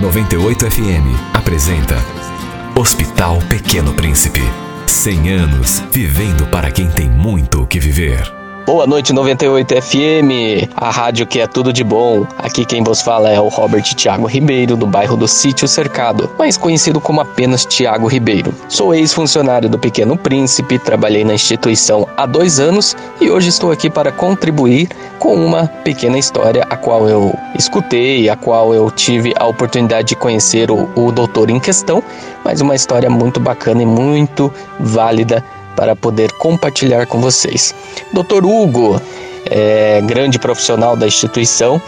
98 FM apresenta Hospital Pequeno Príncipe. 100 anos vivendo para quem tem muito o que viver. Boa noite 98 FM, a rádio que é tudo de bom. Aqui quem vos fala é o Robert Tiago Ribeiro, do bairro do Sítio Cercado, mais conhecido como apenas Tiago Ribeiro. Sou ex-funcionário do Pequeno Príncipe, trabalhei na instituição há dois anos e hoje estou aqui para contribuir com uma pequena história a qual eu escutei, a qual eu tive a oportunidade de conhecer o, o doutor em questão, mas uma história muito bacana e muito válida para poder compartilhar com vocês. Dr. Hugo, é, grande profissional da instituição,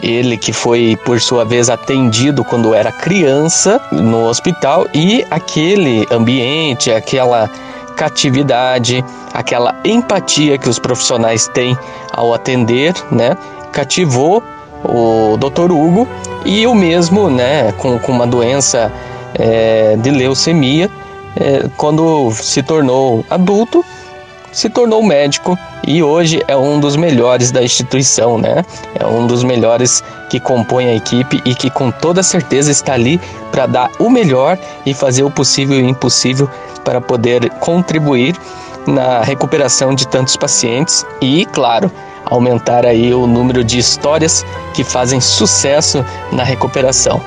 ele que foi por sua vez atendido quando era criança no hospital e aquele ambiente, aquela catividade, aquela empatia que os profissionais têm ao atender, né, cativou o Dr. Hugo e o mesmo, né, com, com uma doença é, de leucemia, é, quando se tornou adulto, se tornou médico e hoje é um dos melhores da instituição, né? É um dos melhores que compõe a equipe e que com toda certeza está ali para dar o melhor e fazer o possível e o impossível para poder contribuir na recuperação de tantos pacientes e, claro, aumentar aí o número de histórias que fazem sucesso na recuperação.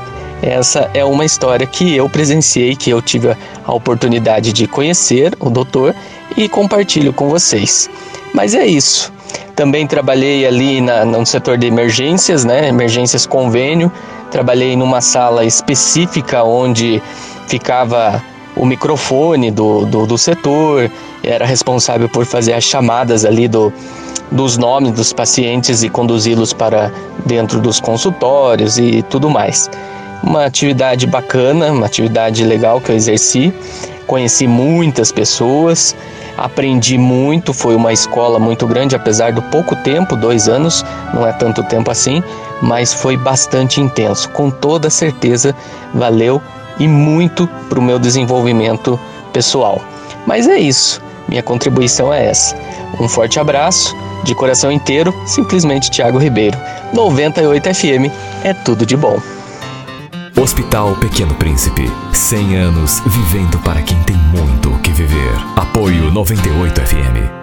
Essa é uma história que eu presenciei, que eu tive a oportunidade de conhecer o doutor e compartilho com vocês. Mas é isso. Também trabalhei ali na, no setor de emergências, né? Emergências convênio. Trabalhei numa sala específica onde ficava o microfone do, do, do setor, era responsável por fazer as chamadas ali do, dos nomes dos pacientes e conduzi-los para dentro dos consultórios e tudo mais uma atividade bacana, uma atividade legal que eu exerci. Conheci muitas pessoas, aprendi muito. Foi uma escola muito grande, apesar do pouco tempo dois anos não é tanto tempo assim mas foi bastante intenso. Com toda certeza, valeu e muito para o meu desenvolvimento pessoal. Mas é isso, minha contribuição é essa. Um forte abraço, de coração inteiro, simplesmente Tiago Ribeiro. 98 FM é tudo de bom. Hospital Pequeno Príncipe. 100 anos vivendo para quem tem muito o que viver. Apoio 98 FM.